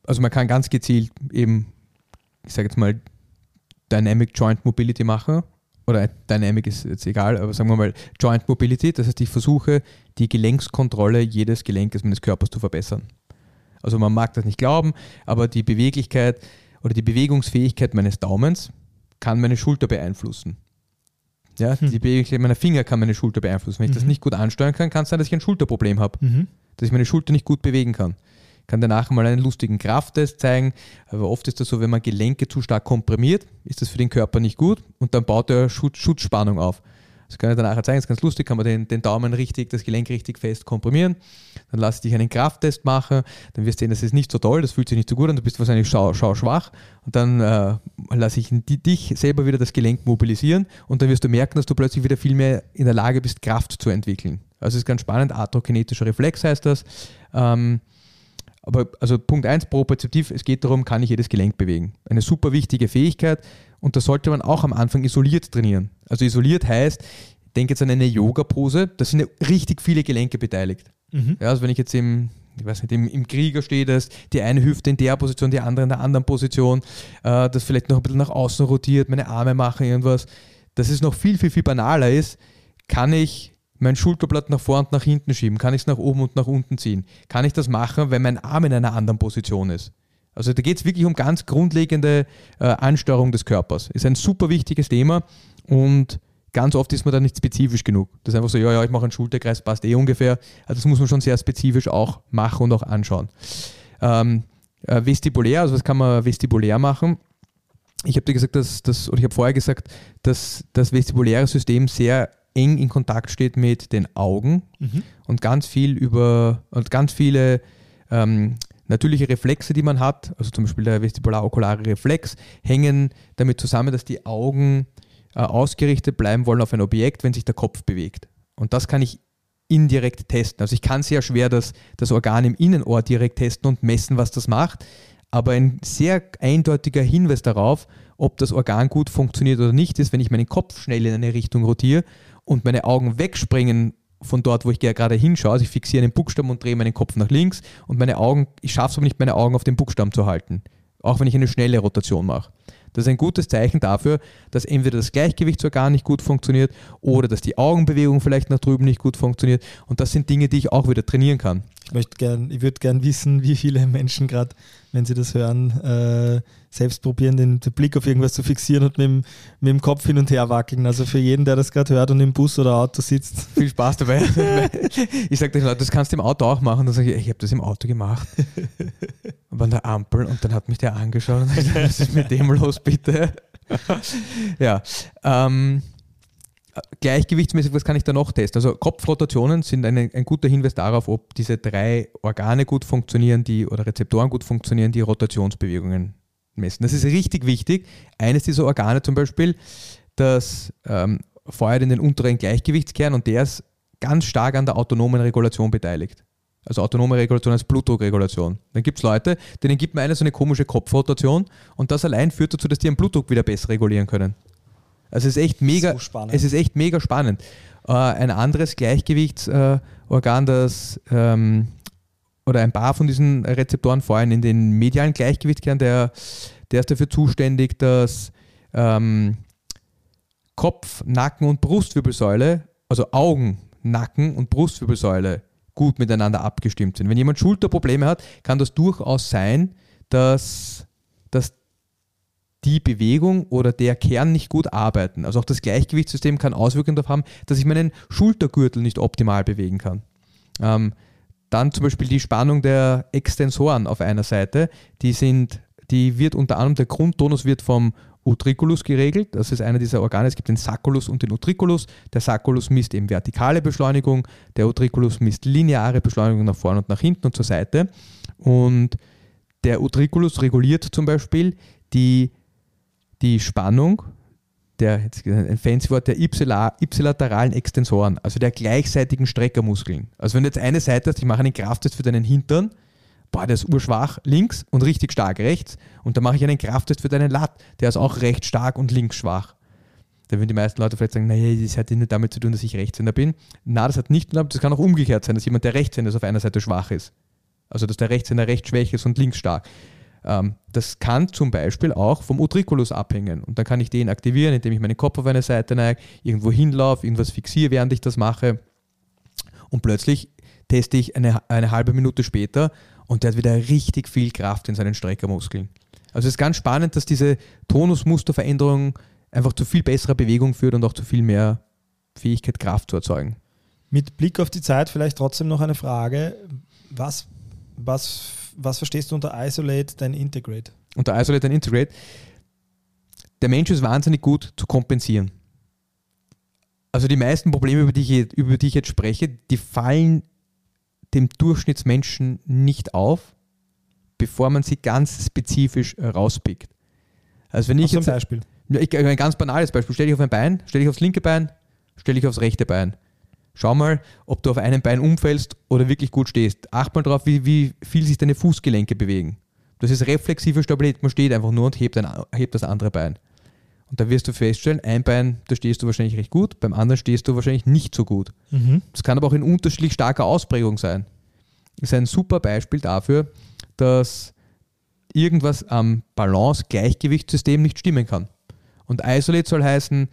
Also man kann ganz gezielt eben, ich sage jetzt mal, Dynamic Joint Mobility machen. Oder Dynamic ist jetzt egal, aber sagen wir mal Joint Mobility. Das heißt, ich versuche, die Gelenkskontrolle jedes Gelenkes meines Körpers zu verbessern. Also man mag das nicht glauben, aber die Beweglichkeit oder die Bewegungsfähigkeit meines Daumens kann meine Schulter beeinflussen. Ja, Hm. die Beweglichkeit meiner Finger kann meine Schulter beeinflussen. Wenn ich das Mhm. nicht gut ansteuern kann, kann es sein, dass ich ein Schulterproblem habe dass ich meine Schulter nicht gut bewegen kann. Ich kann danach mal einen lustigen Krafttest zeigen, aber oft ist das so, wenn man Gelenke zu stark komprimiert, ist das für den Körper nicht gut und dann baut er Schutz, Schutzspannung auf. Das kann ich dann nachher zeigen, das ist ganz lustig, kann man den, den Daumen richtig, das Gelenk richtig fest komprimieren, dann lass dich einen Krafttest machen, dann wirst du sehen, das ist nicht so toll, das fühlt sich nicht so gut an, du bist wahrscheinlich schau, schau schwach und dann äh, lasse ich dich selber wieder das Gelenk mobilisieren und dann wirst du merken, dass du plötzlich wieder viel mehr in der Lage bist, Kraft zu entwickeln. Also es ist ganz spannend, arthrokinetischer Reflex heißt das. Ähm, aber also Punkt 1, propriozeptiv, es geht darum, kann ich jedes Gelenk bewegen. Eine super wichtige Fähigkeit und das sollte man auch am Anfang isoliert trainieren. Also isoliert heißt, ich denke jetzt an eine Yoga-Pose, da sind ja richtig viele Gelenke beteiligt. Mhm. Ja, also wenn ich jetzt im, ich weiß nicht, im, im Krieger stehe, dass die eine Hüfte in der Position, die andere in der anderen Position, äh, das vielleicht noch ein bisschen nach außen rotiert, meine Arme machen irgendwas, dass es noch viel, viel, viel banaler ist, kann ich mein Schulterblatt nach vorn und nach hinten schieben, kann ich es nach oben und nach unten ziehen. Kann ich das machen, wenn mein Arm in einer anderen Position ist? Also da geht es wirklich um ganz grundlegende äh, Ansteuerung des Körpers. Ist ein super wichtiges Thema und ganz oft ist man da nicht spezifisch genug. Das ist einfach so, ja, ja, ich mache einen Schulterkreis, passt eh ungefähr. Also das muss man schon sehr spezifisch auch machen und auch anschauen. Ähm, äh, vestibulär, also was kann man vestibulär machen? Ich habe dir gesagt, dass das, oder ich habe vorher gesagt, dass das vestibuläre System sehr eng in Kontakt steht mit den Augen Mhm. und ganz viel über und ganz viele ähm, natürliche Reflexe, die man hat, also zum Beispiel der vestibular-okulare Reflex, hängen damit zusammen, dass die Augen äh, ausgerichtet bleiben wollen auf ein Objekt, wenn sich der Kopf bewegt. Und das kann ich indirekt testen. Also ich kann sehr schwer das, das Organ im Innenohr direkt testen und messen, was das macht. aber ein sehr eindeutiger Hinweis darauf, ob das Organ gut funktioniert oder nicht, ist, wenn ich meinen Kopf schnell in eine Richtung rotiere und meine Augen wegspringen von dort, wo ich gerade hinschaue. Also ich fixiere einen Buchstaben und drehe meinen Kopf nach links und meine Augen, ich schaffe es aber nicht, meine Augen auf den Buchstaben zu halten. Auch wenn ich eine schnelle Rotation mache. Das ist ein gutes Zeichen dafür, dass entweder das Gleichgewichtsorgan nicht gut funktioniert oder dass die Augenbewegung vielleicht nach drüben nicht gut funktioniert. Und das sind Dinge, die ich auch wieder trainieren kann. Ich möchte gern, ich würde gern wissen, wie viele Menschen gerade, wenn sie das hören, äh, selbst probieren, den, den Blick auf irgendwas zu fixieren und mit dem, mit dem Kopf hin und her wackeln. Also für jeden, der das gerade hört und im Bus oder Auto sitzt. Viel Spaß dabei. ich sage den Leuten, das kannst du im Auto auch machen. Dann sage ich, ich habe das im Auto gemacht. Und an der Ampel und dann hat mich der angeschaut und gesagt, was ist mit dem los, bitte? ja. Ähm, Gleichgewichtsmäßig, was kann ich da noch testen? Also Kopfrotationen sind eine, ein guter Hinweis darauf, ob diese drei Organe gut funktionieren, die oder Rezeptoren gut funktionieren, die Rotationsbewegungen messen. Das ist richtig wichtig. Eines dieser Organe zum Beispiel, das ähm, feuert in den unteren Gleichgewichtskern und der ist ganz stark an der autonomen Regulation beteiligt. Also autonome Regulation als Blutdruckregulation. Dann gibt es Leute, denen gibt man eine so eine komische Kopfrotation und das allein führt dazu, dass die ihren Blutdruck wieder besser regulieren können. Also es ist echt mega, So spannend. es ist echt mega spannend. Äh, ein anderes Gleichgewichtsorgan, das ähm, oder ein paar von diesen Rezeptoren feuern in den medialen Gleichgewichtskern, der, der ist dafür zuständig, dass ähm, Kopf, Nacken und Brustwirbelsäule, also Augen, Nacken und Brustwirbelsäule gut miteinander abgestimmt sind. Wenn jemand Schulterprobleme hat, kann das durchaus sein, dass, dass die Bewegung oder der Kern nicht gut arbeiten. Also auch das Gleichgewichtssystem kann Auswirkungen darauf haben, dass ich meinen Schultergürtel nicht optimal bewegen kann. Ähm, dann zum Beispiel die Spannung der Extensoren auf einer Seite, die sind, die wird unter anderem, der Grundtonus wird vom Utriculus geregelt. Das ist einer dieser Organe. Es gibt den Sacculus und den Utriculus. Der Sacculus misst eben vertikale Beschleunigung, der Utriculus misst lineare Beschleunigung nach vorne und nach hinten und zur Seite. Und der Utriculus reguliert zum Beispiel die, die Spannung der, jetzt ein fancy Wort, der ipsila- ipsilateralen Extensoren, also der gleichseitigen Streckermuskeln. Also wenn du jetzt eine Seite hast, ich mache einen Krafttest für deinen Hintern, boah, der ist urschwach links und richtig stark rechts. Und dann mache ich einen Krafttest für deinen Lat, der ist auch recht stark und links schwach. Da würden die meisten Leute vielleicht sagen, naja, das hat nicht damit zu tun, dass ich Rechtshänder bin. Na, das hat nicht damit, das kann auch umgekehrt sein, dass jemand, der Rechtshänder ist, auf einer Seite schwach ist. Also dass der Rechtshänder recht schwach ist und links stark. Ähm, das kann zum Beispiel auch vom Utriculus abhängen. Und dann kann ich den aktivieren, indem ich meinen Kopf auf eine Seite neige, irgendwo hinlaufe, irgendwas fixiere, während ich das mache. Und plötzlich teste ich eine, eine halbe Minute später und der hat wieder richtig viel Kraft in seinen Streckermuskeln. Also es ist ganz spannend, dass diese Tonusmusterveränderung einfach zu viel besserer Bewegung führt und auch zu viel mehr Fähigkeit, Kraft zu erzeugen. Mit Blick auf die Zeit vielleicht trotzdem noch eine Frage. Was, was, was verstehst du unter Isolate, then Integrate? Unter Isolate and Integrate, der Mensch ist wahnsinnig gut zu kompensieren. Also die meisten Probleme, über die ich, jetzt- über die ich jetzt spreche, die fallen dem Durchschnittsmenschen nicht auf, bevor man sie ganz spezifisch äh, rauspickt. Also wenn ich Hast du ein jetzt Beispiel? Ich, ein ganz banales Beispiel. Stell dich auf ein Bein, stell dich aufs linke Bein, stell dich aufs rechte Bein. Schau mal, ob du auf einem Bein umfällst oder wirklich gut stehst. Acht mal drauf, wie, wie viel sich deine Fußgelenke bewegen. Das ist reflexive Stabilität. Man steht einfach nur und hebt, ein, hebt das andere Bein. Und da wirst du feststellen, ein Bein, da stehst du wahrscheinlich recht gut, beim anderen stehst du wahrscheinlich nicht so gut. Das kann aber auch in unterschiedlich starker Ausprägung sein. Das ist ein super Beispiel dafür, dass irgendwas am Balance-Gleichgewichtssystem nicht stimmen kann. Und Isolate soll heißen,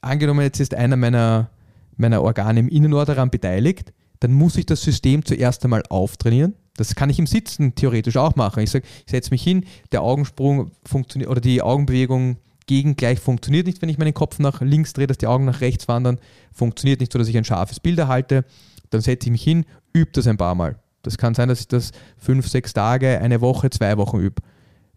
angenommen jetzt ist einer meiner, meiner Organe im Innenohr daran beteiligt, dann muss ich das System zuerst einmal auftrainieren. Das kann ich im Sitzen theoretisch auch machen. Ich sage, ich setze mich hin, der Augensprung funktioniert oder die Augenbewegung gegengleich funktioniert nicht, wenn ich meinen Kopf nach links drehe, dass die Augen nach rechts wandern, funktioniert nicht so, dass ich ein scharfes Bild erhalte. Dann setze ich mich hin, übe das ein paar Mal. Das kann sein, dass ich das fünf, sechs Tage, eine Woche, zwei Wochen übe.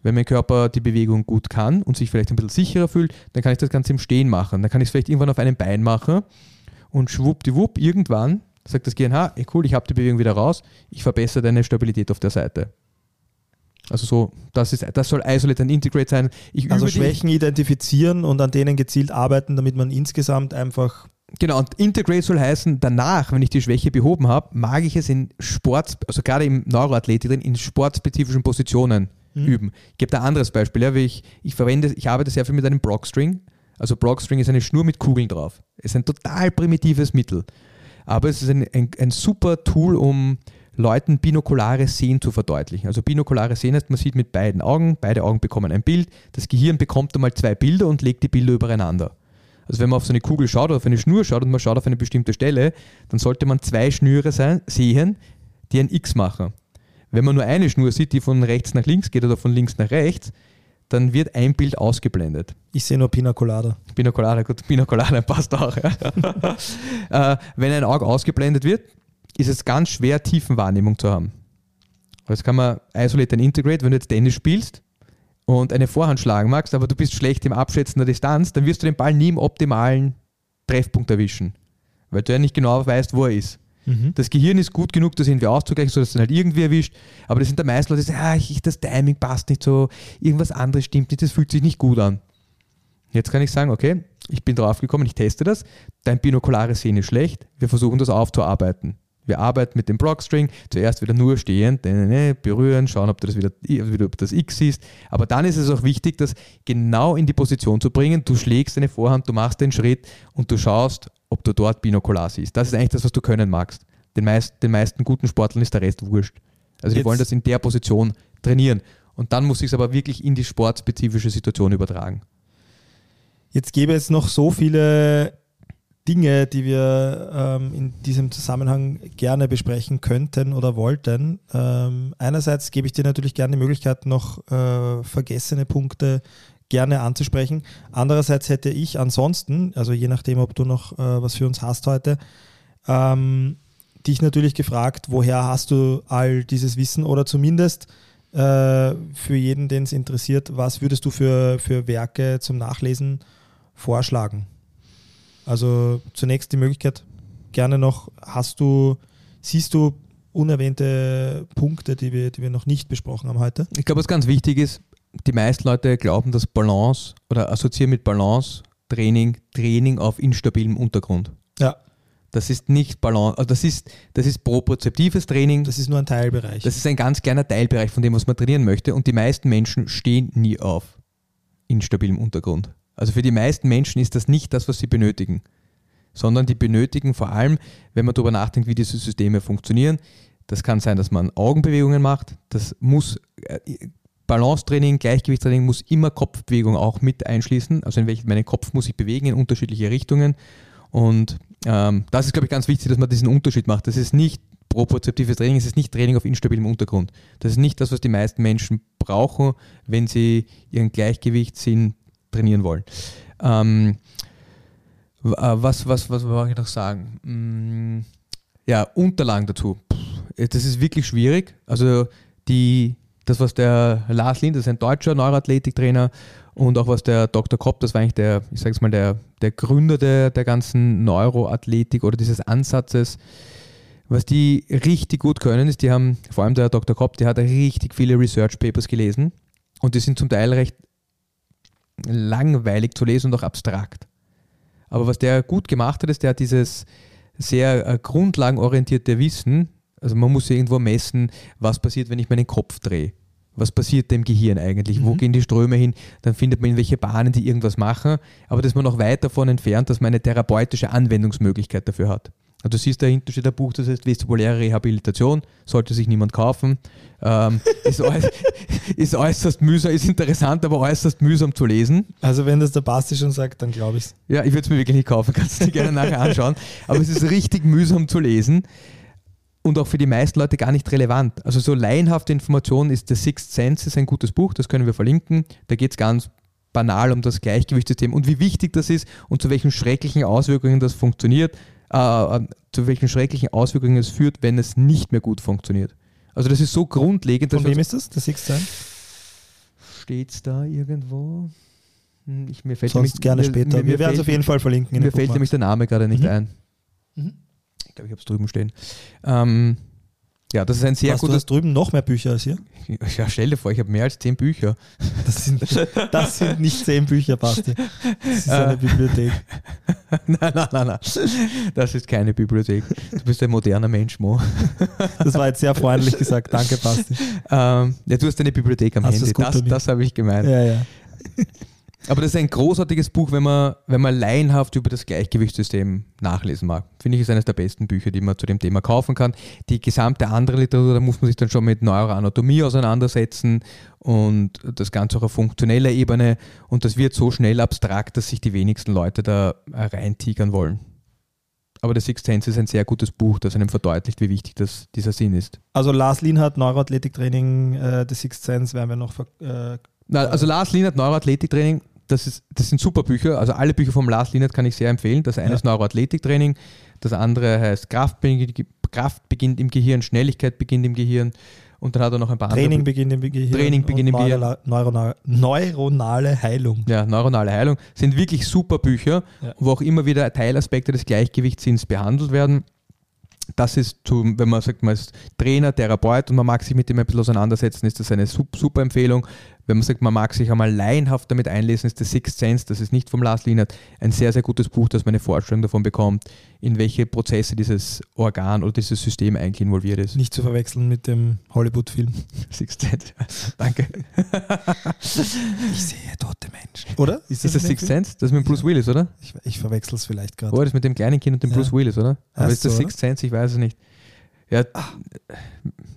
Wenn mein Körper die Bewegung gut kann und sich vielleicht ein bisschen sicherer fühlt, dann kann ich das Ganze im Stehen machen. Dann kann ich es vielleicht irgendwann auf einem Bein machen und schwuppdiwupp, irgendwann sagt das GNH, ey cool, ich habe die Bewegung wieder raus, ich verbessere deine Stabilität auf der Seite. Also so, das, ist, das soll Isolate and Integrate sein. Ich Also Schwächen identifizieren und an denen gezielt arbeiten, damit man insgesamt einfach Genau, und Integrate soll heißen, danach, wenn ich die Schwäche behoben habe, mag ich es in Sport, also gerade im Neuroathletik, drin, in sportspezifischen Positionen üben. Ich gebe da ein anderes Beispiel. Ja, ich, ich verwende, ich arbeite sehr viel mit einem Blockstring. Also Blockstring ist eine Schnur mit Kugeln drauf. Es ist ein total primitives Mittel. Aber es ist ein, ein, ein super Tool, um Leuten binokulare Sehen zu verdeutlichen. Also binokulare Sehen heißt, man sieht mit beiden Augen, beide Augen bekommen ein Bild, das Gehirn bekommt einmal zwei Bilder und legt die Bilder übereinander. Also wenn man auf so eine Kugel schaut oder auf eine Schnur schaut und man schaut auf eine bestimmte Stelle, dann sollte man zwei Schnüre sein, sehen, die ein X machen. Wenn man nur eine Schnur sieht, die von rechts nach links geht oder von links nach rechts, dann wird ein Bild ausgeblendet. Ich sehe nur Pina Colada. Pina Colada, gut, Pina Colada passt auch. Ja. äh, wenn ein Auge ausgeblendet wird, ist es ganz schwer, Tiefenwahrnehmung zu haben. Das kann man isolate and integrate, wenn du jetzt Tennis spielst und eine Vorhand schlagen magst, aber du bist schlecht im Abschätzen der Distanz, dann wirst du den Ball nie im optimalen Treffpunkt erwischen, weil du ja nicht genau weißt, wo er ist. Das Gehirn ist gut genug, das irgendwie auszugleichen, sodass es dann halt irgendwie erwischt. Aber das sind der meisten Leute, die sagen, ah, das Timing passt nicht so, irgendwas anderes stimmt nicht, das fühlt sich nicht gut an. Jetzt kann ich sagen, okay, ich bin drauf gekommen, ich teste das, dein binokulare Sehen ist schlecht, wir versuchen das aufzuarbeiten. Wir arbeiten mit dem Blockstring, zuerst wieder nur stehend, ne, ne, ne, berühren, schauen, ob du das wieder, ob das X siehst. Aber dann ist es auch wichtig, das genau in die Position zu bringen. Du schlägst deine Vorhand, du machst den Schritt und du schaust, ob du dort binokular siehst. Das ist eigentlich das, was du können magst. Den, meist, den meisten guten Sportlern ist der Rest wurscht. Also die Jetzt- wollen das in der Position trainieren. Und dann muss ich es aber wirklich in die sportspezifische Situation übertragen. Jetzt gäbe es noch so viele Dinge, die wir ähm, in diesem Zusammenhang gerne besprechen könnten oder wollten. Ähm, einerseits gebe ich dir natürlich gerne die Möglichkeit, noch äh, vergessene Punkte gerne anzusprechen. Andererseits hätte ich ansonsten, also je nachdem, ob du noch äh, was für uns hast heute, ähm, dich natürlich gefragt, woher hast du all dieses Wissen oder zumindest äh, für jeden, den es interessiert, was würdest du für, für Werke zum Nachlesen vorschlagen? Also zunächst die Möglichkeit, gerne noch, hast du, siehst du unerwähnte Punkte, die wir, die wir noch nicht besprochen haben heute? Ich glaube, was ganz wichtig ist, die meisten Leute glauben, dass Balance oder assoziieren mit Balance Training, Training auf instabilem Untergrund. Ja, Das ist nicht Balance, also das ist, das ist propriozeptives Training. das ist nur ein Teilbereich. Das ist ein ganz kleiner Teilbereich von dem, was man trainieren möchte. Und die meisten Menschen stehen nie auf instabilem Untergrund. Also für die meisten Menschen ist das nicht das, was sie benötigen, sondern die benötigen vor allem, wenn man darüber nachdenkt, wie diese Systeme funktionieren. Das kann sein, dass man Augenbewegungen macht. Das muss äh, Balancetraining, Gleichgewichtstraining muss immer Kopfbewegung auch mit einschließen. Also in welchen meinen Kopf muss ich bewegen in unterschiedliche Richtungen. Und ähm, das ist, glaube ich, ganz wichtig, dass man diesen Unterschied macht. Das ist nicht propriozeptives Training, es ist nicht Training auf instabilem Untergrund. Das ist nicht das, was die meisten Menschen brauchen, wenn sie ihren Gleichgewichtssinn trainieren wollen. Ähm, äh, was, was, was wollte ich noch sagen? Mm, ja, Unterlagen dazu. Das ist wirklich schwierig. Also die, das, was der Lars Lind, das ist ein deutscher Neuroathletiktrainer, und auch was der Dr. Kopp, das war eigentlich der, ich sage es mal, der, der Gründer der, der ganzen Neuroathletik oder dieses Ansatzes, was die richtig gut können, ist, die haben, vor allem der Dr. Kopp, der hat richtig viele Research Papers gelesen und die sind zum Teil recht langweilig zu lesen und auch abstrakt. Aber was der gut gemacht hat, ist, der hat dieses sehr äh, grundlagenorientierte Wissen, also man muss irgendwo messen, was passiert, wenn ich meinen Kopf drehe. Was passiert dem Gehirn eigentlich? Wo gehen die Ströme hin? Dann findet man in welche Bahnen die irgendwas machen. Aber das ist man noch weit davon entfernt, dass man eine therapeutische Anwendungsmöglichkeit dafür hat. Also du siehst, da hinten steht ein Buch, das heißt vestibuläre Rehabilitation, sollte sich niemand kaufen. Ähm, ist, äuß ist äußerst mühsam, ist interessant, aber äußerst mühsam zu lesen. also wenn das der Basti schon sagt, dann glaube ich es. Ja, ich würde es mir wirklich nicht kaufen, kannst du dir gerne nachher anschauen. Aber es ist richtig mühsam zu lesen und auch für die meisten Leute gar nicht relevant. Also so laienhafte Informationen ist The Sixth Sense ist ein gutes Buch, das können wir verlinken. Da geht es ganz banal um das Gleichgewichtssystem und wie wichtig das ist und zu welchen schrecklichen Auswirkungen das funktioniert, äh, zu welchen schrecklichen Auswirkungen es führt, wenn es nicht mehr gut funktioniert. Also das ist so grundlegend, Von wem ist das? Der Sixth Sense? steht es da irgendwo? Hm, Ich, mir fällt Sonst nämlich- gerne mir- später. mir- mir wir werden es auf jeden Fall verlinken. in Mir fällt nämlich der Name gerade nicht Mhm. ein. Mhm. Ich glaube, ich habe es drüben stehen. Ähm, ja, das ist ein sehr Was, du gutes. hast drüben noch mehr Bücher als hier? Ja, stell dir vor, ich habe mehr als zehn Bücher. Das sind, das sind nicht zehn Bücher, Basti. Das ist Äh. eine Bibliothek. nein, nein, nein, nein. Das ist keine Bibliothek. Du bist ein moderner Mensch, Mo. Das war jetzt sehr freundlich gesagt. Danke, Basti. Ähm, ja, du hast eine Bibliothek am Hast du Handy. Das, das habe ich gemeint. Ja, ja. Aber das ist ein großartiges Buch, wenn man, wenn man laienhaft über das Gleichgewichtssystem nachlesen mag. Finde ich, ist eines der besten Bücher, die man zu dem Thema kaufen kann. Die gesamte andere Literatur, da muss man sich dann schon mit Neuroanatomie auseinandersetzen und das Ganze auch auf funktioneller Ebene. Und das wird so schnell abstrakt, dass sich die wenigsten Leute da reintigern wollen. Aber The Sixth Sense ist ein sehr gutes Buch, das einem verdeutlicht, wie wichtig das, dieser Sinn ist. Also Lars Lienhardt, Neuroathletiktraining, äh, The Sixth Sense werden wir noch ver äh, also Lars Lienert, Neuroathletiktraining, das, ist, das sind super Bücher. Also alle Bücher vom Lars Lienert kann ich sehr empfehlen. Das eine Ja. ist Neuroathletiktraining, das andere heißt Kraft, beginnt- Kraft beginnt im Gehirn, Schnelligkeit beginnt im Gehirn und dann hat er noch ein paar Training andere. beginnt im Gehirn. Training beginnt im Gehirn. Neurala- Neurona- neuronale Heilung. Ja, neuronale Heilung sind wirklich super Bücher, Ja. wo auch immer wieder Teilaspekte des Gleichgewichtssinns behandelt werden. Das ist, zu, wenn man sagt, man ist Trainer, Therapeut und man mag sich mit dem ein bisschen auseinandersetzen, ist das eine sup- super Empfehlung. Wenn man sagt, man mag sich einmal laienhaft damit einlesen, ist The Sixth Sense, das ist nicht vom Lars Lienert, ein sehr, sehr gutes Buch, das man eine Vorstellung davon bekommt, in welche Prozesse dieses Organ oder dieses System eigentlich involviert ist. Nicht zu verwechseln mit dem Hollywood-Film. Sixth Sense. Danke. Ich sehe tote Menschen. Oder? Ist das in dem Sixth? Sense? Das ist mit Bruce Willis, oder? Ich, ich verwechsel es vielleicht gerade. Oh, das mit dem kleinen Kind und dem Ja. Bruce Willis, oder? Aber Heißt ist das so, Sixth Sense? Ich weiß es nicht. Ja,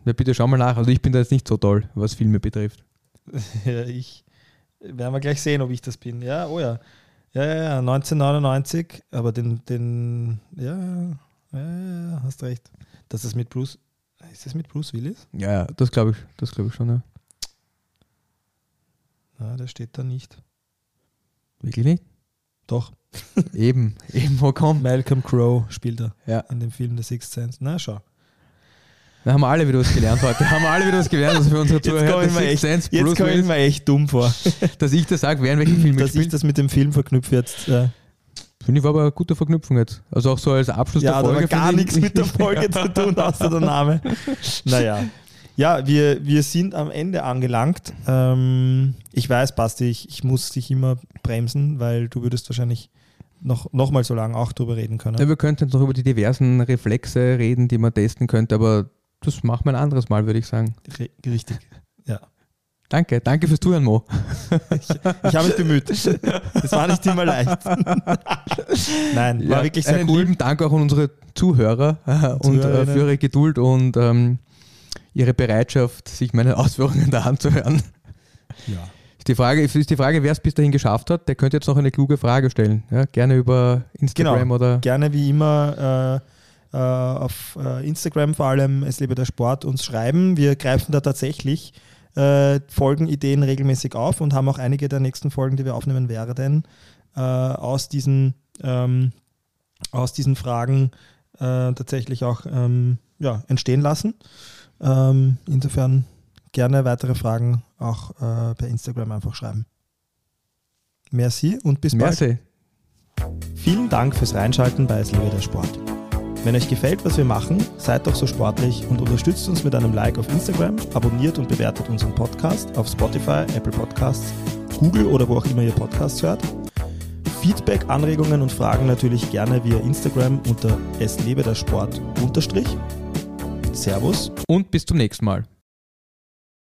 ja, bitte schau mal nach. Also ich bin da jetzt nicht so toll, was Filme betrifft. Ja, ich werden wir gleich sehen, ob ich das bin. Ja, oh ja. Ja, ja, ja, 1999, aber den, den, ja, ja, ja, hast recht. Das ist mit Bruce, ist das mit Bruce Willis? Ja, ja, das glaube ich, das glaube ich schon, ja. Na, der steht da nicht. Wirklich nicht? Doch. eben, eben, wo kommt? Malcolm Crowe spielt er Ja. in dem Film The Sixth Sense. Na, schau. Da haben wir alle wieder was gelernt heute. haben wir alle wieder was gelernt, also für unsere Jetzt Zuhörer. Sixth echt- Sense, jetzt komme ich mir echt dumm vor, dass ich das sage, wer in welchem Film dass ich das mit dem Film verknüpfe jetzt. Ja, Finde ich war aber eine gute Verknüpfung jetzt. Also auch so als Abschluss ja der Folge. aber gar nichts mit der Folge zu tun, außer der Name. Naja. Ja, wir, wir sind am Ende angelangt. Ähm, ich weiß, Basti, ich, ich muss dich immer bremsen, weil du würdest wahrscheinlich noch, noch mal so lange auch drüber reden können. Ja, wir könnten jetzt noch über die diversen Reflexe reden, die man testen könnte, aber das machen wir ein anderes Mal, würde ich sagen. Ri- Richtig. Ja. Danke, danke fürs Zuhören, Mo. Ich habe mich bemüht. Es war nicht immer leicht. Nein, war Ja, wirklich sehr einen cool. lieben Dank auch an unsere Zuhörer äh, und äh, für ihre Geduld und ähm, ihre Bereitschaft, sich meine Ausführungen da anzuhören. Ja. Ist die Frage, ist die Frage wer es bis dahin geschafft hat, der könnte jetzt noch eine kluge Frage stellen. Ja, gerne über Instagram Genau. oder. Gerne wie immer äh, auf äh, Instagram vor allem Es lebe der Sport uns schreiben. Wir greifen da tatsächlich äh, Folgenideen regelmäßig auf und haben auch einige der nächsten Folgen, die wir aufnehmen werden, äh, aus, diesen, ähm, aus diesen Fragen äh, tatsächlich auch ähm, ja, entstehen lassen. Ähm, insofern gerne weitere Fragen auch äh, per Instagram einfach schreiben. Merci und bis bald. Merci. Vielen Dank fürs Reinschalten bei Es lebe der Sport. Wenn euch gefällt, was wir machen, seid doch so sportlich und unterstützt uns mit einem Like auf Instagram, abonniert und bewertet unseren Podcast auf Spotify, Apple Podcasts, Google oder wo auch immer ihr Podcasts hört. Feedback, Anregungen und Fragen natürlich gerne via Instagram unter Es lebe der Sport unterstrich. Servus. Und bis zum nächsten Mal.